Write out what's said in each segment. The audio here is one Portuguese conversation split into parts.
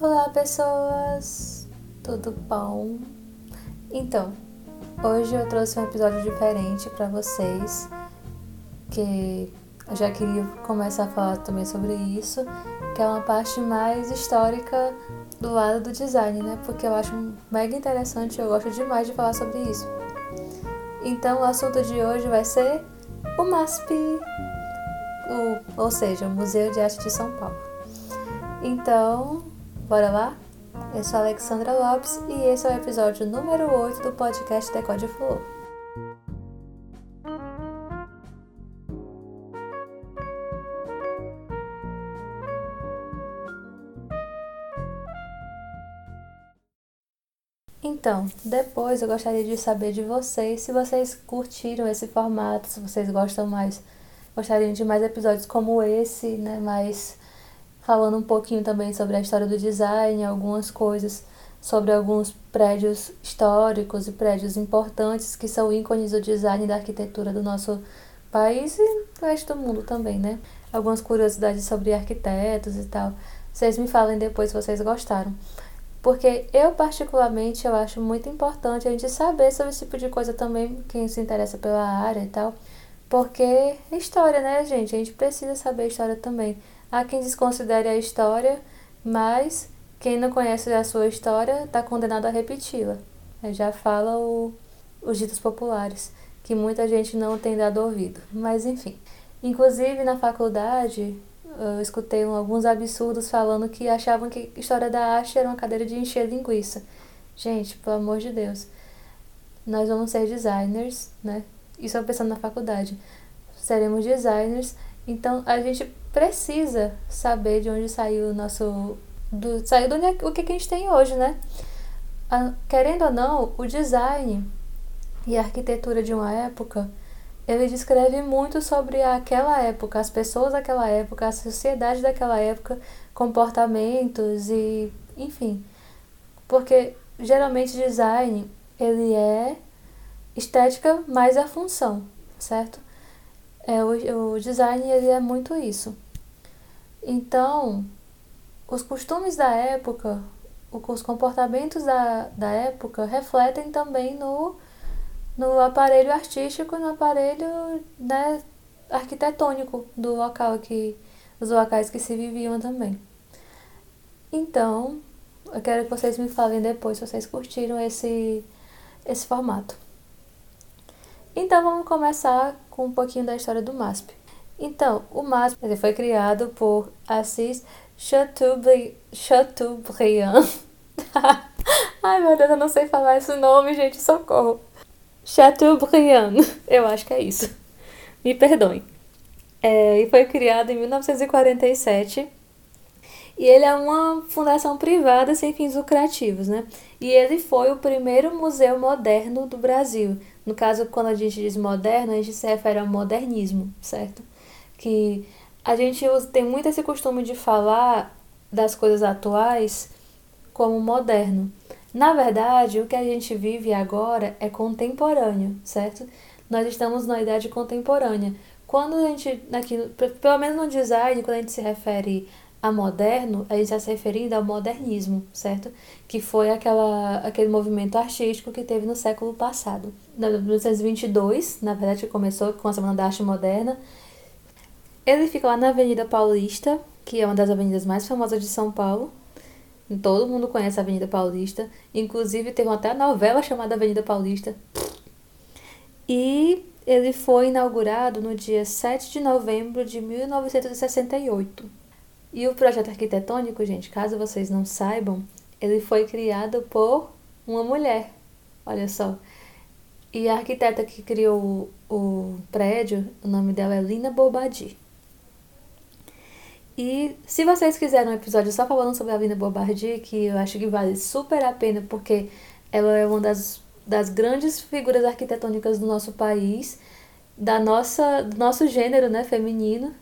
Olá, pessoas! Tudo bom? Então, hoje eu trouxe um episódio diferente para vocês, que eu já queria começar a falar também sobre isso, que é uma parte mais histórica do lado do design, né? Porque eu acho mega interessante, eu gosto demais de falar sobre isso. Então, o assunto de hoje vai ser o MASP, o, ou seja, o Museu de Arte de São Paulo. Então, bora lá? Eu sou Alexandra Lopes e esse é o episódio número 8 do podcast Decode Flow. Então, depois eu gostaria de saber de vocês se vocês curtiram esse formato, se vocês gostam mais, gostariam de mais episódios como esse, né, mais falando um pouquinho também sobre a história do design, algumas coisas sobre alguns prédios históricos e prédios importantes que são ícones do design e da arquitetura do nosso país e do resto do mundo também, né? Algumas curiosidades sobre arquitetos e tal. Vocês me falem depois se vocês gostaram. Porque eu, particularmente, eu acho muito importante a gente saber sobre esse tipo de coisa também, quem se interessa pela área e tal. Porque é história, né, gente? A gente precisa saber história também. Há quem desconsidere a história, mas quem não conhece a sua história está condenado a repeti-la. Já fala o, os ditos populares, que muita gente não tem dado ouvido. Mas enfim. Inclusive na faculdade, eu escutei alguns absurdos falando que achavam que história da arte era uma cadeira de encher linguiça. Gente, pelo amor de Deus. Nós vamos ser designers, né? Isso eu pensando na faculdade. Seremos designers, então a gente precisa saber de onde saiu o nosso. Do, saiu do o que, que a gente tem hoje, né? A, querendo ou não, o design e a arquitetura de uma época ele descreve muito sobre aquela época, as pessoas daquela época, a sociedade daquela época, comportamentos e, enfim. Porque geralmente design, ele é estética mais a função, certo? É, o, o design, ele é muito isso. Então, os costumes da época, os comportamentos da, da época refletem também no no aparelho artístico no aparelho né, arquitetônico do local que dos locais que se viviam também. Então, eu quero que vocês me falem depois se vocês curtiram esse esse formato. Então, vamos começar com um pouquinho da história do MASP. Então, o MASP ele foi criado por Assis Chateaubriand. Ai, meu Deus, eu não sei falar esse nome, gente, socorro. Chateaubriand, eu acho que é isso. Me perdoem. É, e foi criado em 1947. E ele é uma fundação privada sem fins lucrativos, né? E ele foi o primeiro museu moderno do Brasil. No caso, quando a gente diz moderno, a gente se refere ao modernismo, certo? Que a gente tem muito esse costume de falar das coisas atuais como moderno. Na verdade, o que a gente vive agora é contemporâneo, certo? Nós estamos na idade contemporânea. Quando a gente, aqui, pelo menos no design, quando a gente se refere a moderno, a gente está se referindo ao modernismo, certo? Que foi aquela, aquele movimento artístico que teve no século passado. Em 1922, na verdade, começou com a Semana da Arte Moderna. Ele fica lá na Avenida Paulista, que é uma das avenidas mais famosas de São Paulo, Todo mundo conhece a Avenida Paulista. Inclusive, teve até a novela chamada Avenida Paulista. E ele foi inaugurado no dia 7 de novembro de 1968. E o projeto arquitetônico, gente, caso vocês não saibam, ele foi criado por uma mulher. Olha só. E a arquiteta que criou o, prédio, o nome dela é Lina Bobadi. E se vocês quiserem um episódio só falando sobre a Linda Bombardier, que eu acho que vale super a pena, porque ela é uma das, das grandes figuras arquitetônicas do nosso país, da nossa, do nosso gênero né, feminino.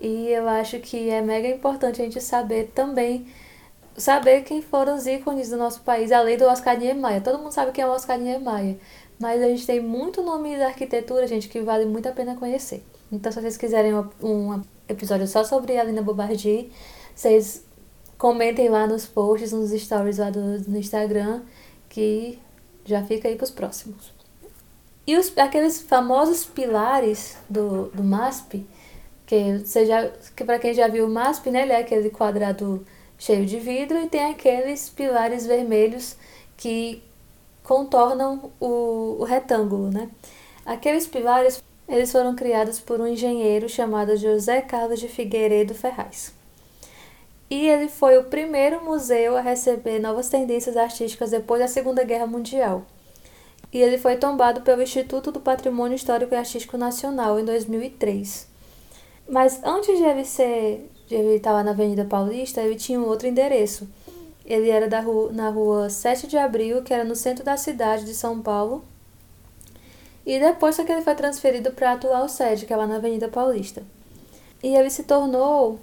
E eu acho que é mega importante a gente saber também saber quem foram os ícones do nosso país, além do Oscar Niemeyer. Todo mundo sabe quem é o Oscar Niemeyer, mas a gente tem muito nome da arquitetura, gente, que vale muito a pena conhecer. Então, se vocês quiserem um, um episódio só sobre a Lina Bobardi, vocês comentem lá nos posts, nos stories lá do, no Instagram, que já fica aí para os próximos. E os, aqueles famosos pilares do, do MASP, que, seja, que para quem já viu o MASP, né, ele é aquele quadrado cheio de vidro e tem aqueles pilares vermelhos que contornam o, o retângulo, né? Aqueles pilares eles foram criados por um engenheiro chamado José Carlos de Figueiredo Ferraz. E ele foi o primeiro museu a receber novas tendências artísticas depois da Segunda Guerra Mundial. E ele foi tombado pelo Instituto do Patrimônio Histórico e Artístico Nacional em 2003. Mas antes de ele ser, de ele estar lá na Avenida Paulista, ele tinha um outro endereço. Ele era da rua, na rua 7 de Abril, que era no centro da cidade de São Paulo. E depois que ele foi transferido para a atual sede, que é lá na Avenida Paulista. E ele se tornou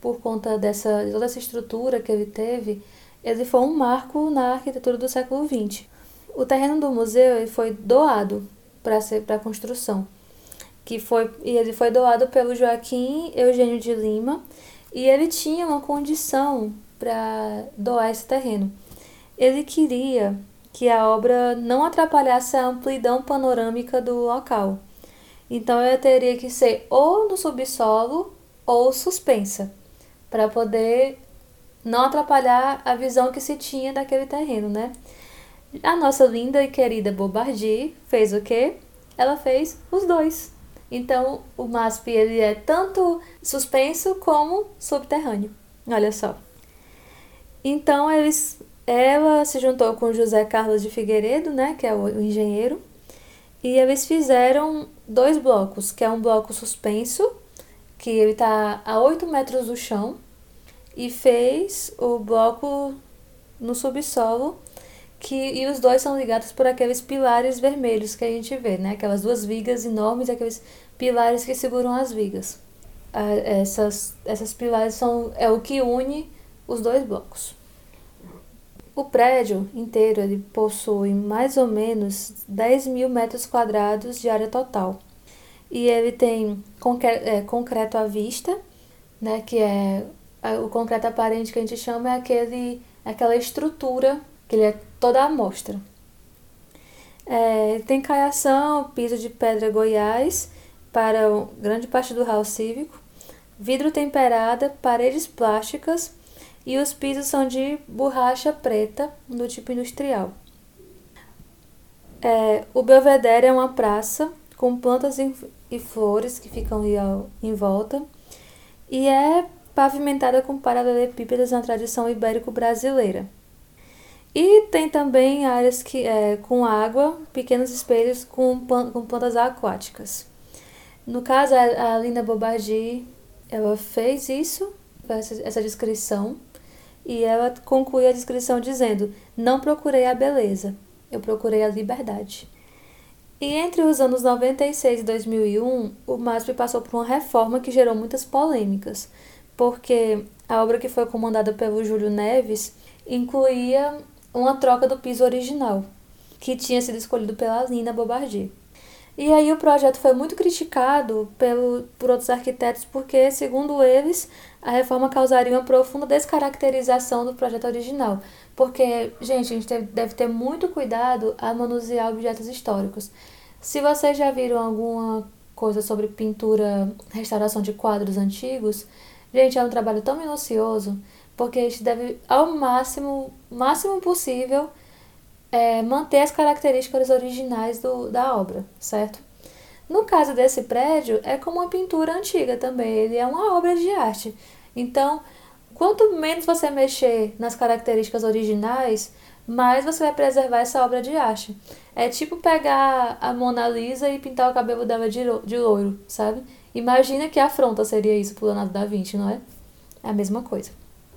por conta dessa de toda essa estrutura que ele teve, ele foi um marco na arquitetura do século XX. O terreno do museu foi doado para para construção, que foi e ele foi doado pelo Joaquim Eugênio de Lima, e ele tinha uma condição para doar esse terreno. Ele queria que a obra não atrapalhasse a amplidão panorâmica do local. Então ela teria que ser ou no subsolo ou suspensa para poder não atrapalhar a visão que se tinha daquele terreno, né? A nossa linda e querida Bobardi fez o quê? Ela fez os dois. Então, o MASP ele é tanto suspenso como subterrâneo. Olha só. Então, eles, ela se juntou com José Carlos de Figueiredo, né, que é o, o engenheiro, e eles fizeram dois blocos, que é um bloco suspenso que ele está a 8 metros do chão e fez o bloco no subsolo que e os dois são ligados por aqueles pilares vermelhos que a gente vê, né? Aquelas duas vigas enormes, aqueles pilares que seguram as vigas. Essas, essas pilares são é o que une os dois blocos. O prédio inteiro ele possui mais ou menos 10 mil metros quadrados de área total e ele tem é, concreto à vista, né, que é o concreto aparente que a gente chama é aquele, aquela estrutura que ele é toda amostra. É, tem caiação, piso de pedra Goiás para grande parte do hall cívico, vidro temperada, paredes plásticas e os pisos são de borracha preta do tipo industrial. É, o Belvedere é uma praça com plantas e flores que ficam em volta, e é pavimentada com paralelepípedos na tradição ibérico-brasileira. E tem também áreas que, é, com água, pequenos espelhos com, com plantas aquáticas. No caso, a, a Lina Bobardi, ela fez isso, essa, essa descrição, e ela conclui a descrição dizendo: Não procurei a beleza, eu procurei a liberdade. E entre os anos 96 e 2001, o MASP passou por uma reforma que gerou muitas polêmicas, porque a obra que foi comandada pelo Júlio Neves incluía uma troca do piso original, que tinha sido escolhido pela Lina Bobardi. E aí o projeto foi muito criticado pelo, por outros arquitetos porque, segundo eles, a reforma causaria uma profunda descaracterização do projeto original. Porque, gente, a gente deve ter muito cuidado a manusear objetos históricos. Se vocês já viram alguma coisa sobre pintura, restauração de quadros antigos, gente, é um trabalho tão minucioso, porque a gente deve, ao máximo, máximo possível, é, manter as características originais do, da obra, certo? No caso desse prédio, é como uma pintura antiga também, ele é uma obra de arte. Então, quanto menos você mexer nas características originais, mais você vai preservar essa obra de arte. É tipo pegar a Mona Lisa e pintar o cabelo dela de, de loiro, sabe? Imagina que afronta seria isso pro Leonardo da Vinci, não é? É a mesma coisa.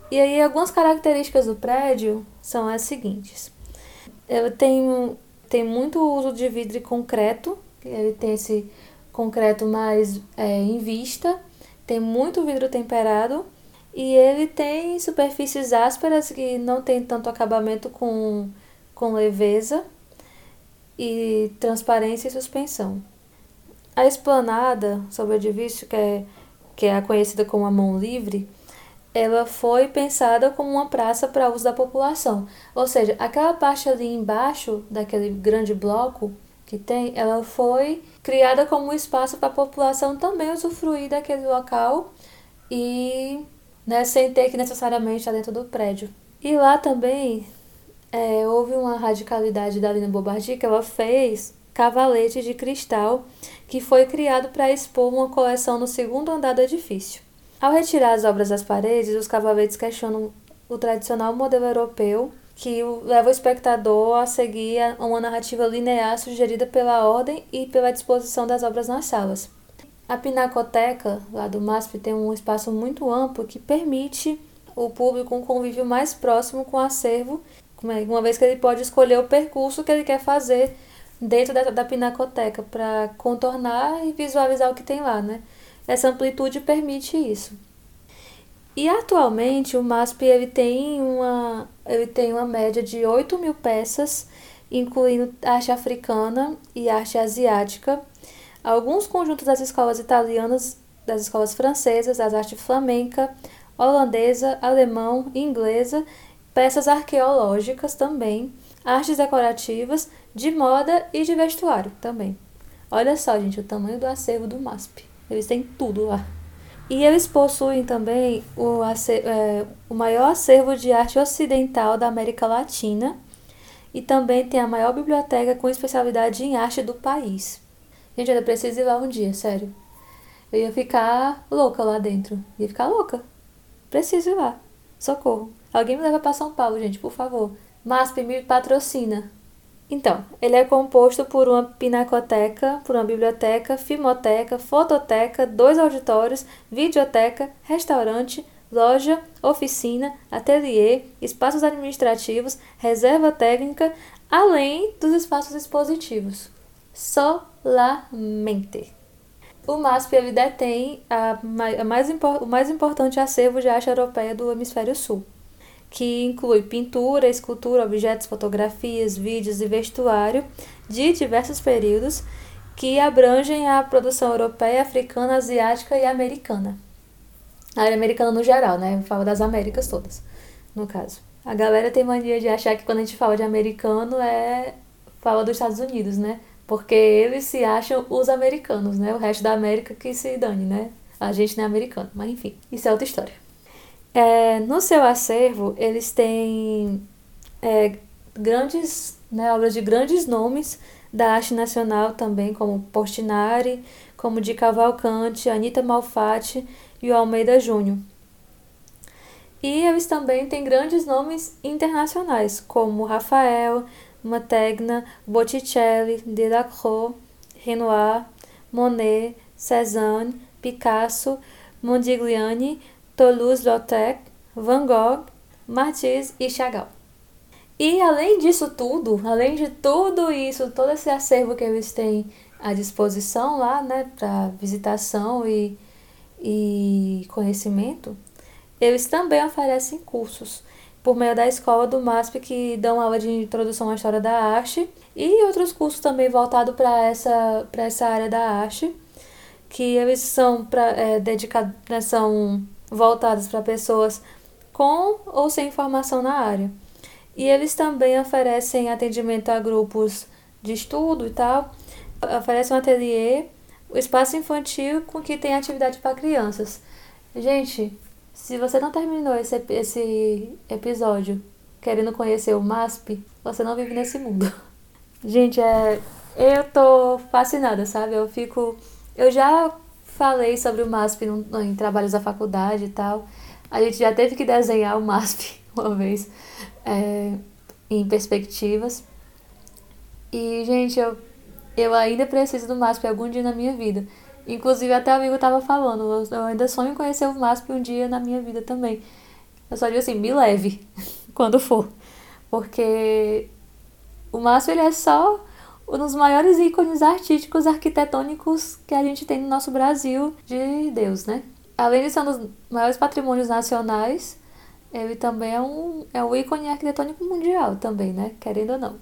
E aí, algumas características do prédio são as seguintes. Ele tem, tem muito uso de vidro e concreto, ele tem esse concreto mais é, em vista, tem muito vidro temperado. E ele tem superfícies ásperas que não tem tanto acabamento com, com leveza e transparência e suspensão. A esplanada sobre o edifício, que é, que é conhecida como a mão livre, ela foi pensada como uma praça para uso da população. Ou seja, aquela parte ali embaixo daquele grande bloco que tem, ela foi criada como um espaço para a população também usufruir daquele local e né, sem ter que necessariamente estar dentro do prédio. E lá também é, houve uma radicalidade da Lina Bobardi que ela fez cavalete de cristal que foi criado para expor uma coleção no segundo andar do edifício. Ao retirar as obras das paredes, os cavaletes questionam o tradicional modelo europeu que leva o espectador a seguir uma narrativa linear sugerida pela ordem e pela disposição das obras nas salas. A Pinacoteca, lá do MASP, tem um espaço muito amplo que permite o público um convívio mais próximo com o acervo, uma vez que ele pode escolher o percurso que ele quer fazer dentro da, da pinacoteca para contornar e visualizar o que tem lá, né? Essa amplitude permite isso. E atualmente o MASP ele tem uma, ele tem uma média de 8 mil peças, incluindo arte africana e arte asiática, alguns conjuntos das escolas italianas, das escolas francesas, das artes flamenca, holandesa, alemão e inglesa, peças arqueológicas também, artes decorativas de moda e de vestuário também. Olha só, gente, o tamanho do acervo do MASP. Eles têm tudo lá. E eles possuem também o, é, o maior acervo de arte ocidental da América Latina e também tem a maior biblioteca com especialidade em arte do país. Gente, eu preciso ir lá um dia, sério. Eu ia ficar louca lá dentro. Ia ficar louca. Preciso ir lá. Socorro. Alguém me leva para São Paulo, gente, por favor. MASP me patrocina. Então, ele é composto por uma pinacoteca, por uma biblioteca, filmoteca, fototeca, dois auditórios, videoteca, restaurante, loja, oficina, ateliê, espaços administrativos, reserva técnica, além dos espaços expositivos. Solamente. O MASP ele detém a, a mais, o mais importante acervo de arte europeia do hemisfério sul que inclui pintura, escultura, objetos, fotografias, vídeos e vestuário de diversos períodos que abrangem a produção europeia, africana, asiática e americana. A área americana no geral, né? Eu falo das Américas todas, no caso. A galera tem mania de achar que quando a gente fala de americano é fala dos Estados Unidos, né? Porque eles se acham os americanos, né? O resto da América que se dane, né? A gente não é americano, mas enfim, isso é outra história. É, no seu acervo, eles têm é, grandes, né, obras de grandes nomes da arte nacional também, como Portinari, como de Cavalcante, Anita Malfatti e o Almeida Júnior. E eles também têm grandes nomes internacionais, como Rafael, Mantegna, Botticelli, Delacroix, Renoir, Monet, Cézanne, Picasso, Modigliani, Toulouse-Lautrec, Van Gogh, Matisse e Chagall. E além disso tudo, além de tudo isso, todo esse acervo que eles têm à disposição lá, né, para visitação e, e conhecimento, eles também oferecem cursos por meio da escola do MASP que dão aula de introdução à história da arte e outros cursos também voltados para essa, essa área da arte, que eles são, pra, é, dedicados, né, são voltadas para pessoas com ou sem formação na área. E eles também oferecem atendimento a grupos de estudo e tal, oferecem um ateliê, o espaço infantil com que tem atividade para crianças. Gente, se você não terminou esse, esse episódio querendo conhecer o MASP, você não vive nesse mundo. Gente, é, eu tô fascinada, sabe? Eu fico. Eu já falei sobre o MASP em trabalhos da faculdade e tal. A gente já teve que desenhar o MASP uma vez é, em perspectivas. E, gente, eu, eu ainda preciso do MASP algum dia na minha vida. Inclusive, até o amigo tava falando, eu, eu ainda sonho em conhecer o MASP um dia na minha vida também. Eu só digo assim, me leve quando for. Porque o MASP ele é só um dos maiores ícones artísticos arquitetônicos que a gente tem no nosso Brasil de Deus, né? Além de ser um dos maiores patrimônios nacionais, ele também é um, é um ícone arquitetônico mundial também, né? Querendo ou não.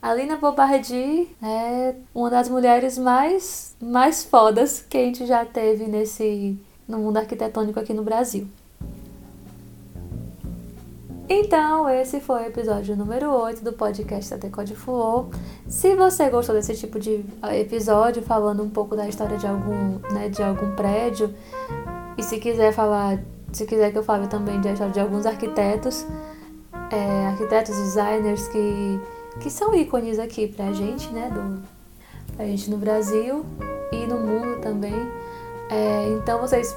A Lina Bobardi é uma das mulheres mais, mais fodas que a gente já teve nesse, no mundo arquitetônico aqui no Brasil. Então, esse foi o episódio número 8 do podcast da Decode Flow. Se você gostou desse tipo de ah, episódio, falando um pouco da história de algum, né, de algum prédio, e se quiser falar, se quiser que eu fale também da história de alguns arquitetos, é, arquitetos, designers que, que são ícones aqui pra gente, né, do, pra gente no Brasil e no mundo também. É, então vocês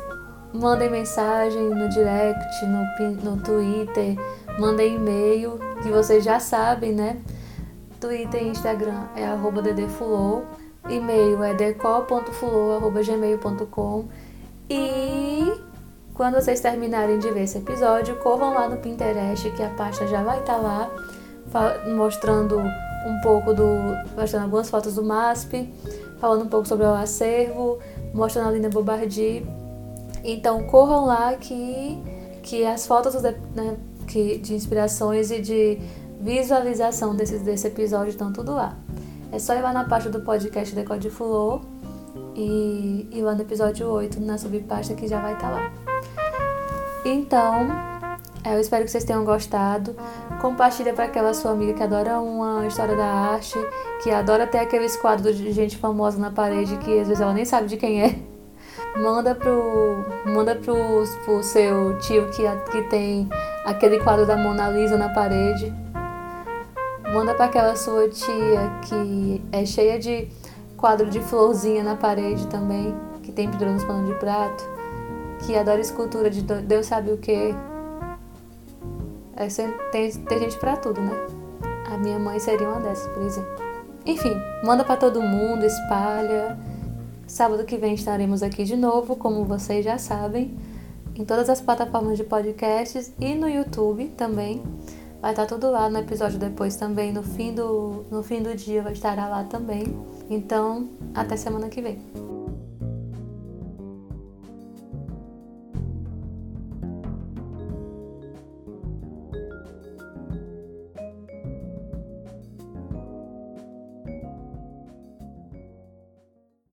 mandem mensagem no direct, no, no Twitter, mandem e-mail, que vocês já sabem, né? Twitter e Instagram é arroba ddfulou, e-mail é decol.fulou.gmail.com e quando vocês terminarem de ver esse episódio, corram lá no Pinterest, que a pasta já vai estar tá lá, mostrando um pouco do. mostrando algumas fotos do MASP, falando um pouco sobre o acervo, mostrando a Lina Bobardi. Então corram lá que, que as fotos né, que, de inspirações e de visualização desse, desse episódio estão tudo lá. É só ir lá na página do podcast Decode Flow e ir lá no episódio 8, na subpasta que já vai estar tá lá. Então, é, eu espero que vocês tenham gostado. Compartilha para aquela sua amiga que adora uma história da arte, que adora ter aqueles quadros de gente famosa na parede que às vezes ela nem sabe de quem é. Manda pro, manda pro, pro seu tio que, que tem aquele quadro da Mona Lisa na parede. Manda para aquela sua tia que é cheia de quadro de florzinha na parede também, que tem pendurado nos panos de prato, que adora escultura de Deus sabe o que. É, tem, tem gente para tudo, né? A minha mãe seria uma dessas, por exemplo. Enfim, manda para todo mundo, espalha. Sábado que vem estaremos aqui de novo, como vocês já sabem, em todas as plataformas de podcasts e no YouTube também. Vai estar tudo lá no episódio depois também, no fim do, no fim do dia vai estar lá também. Então, até semana que vem.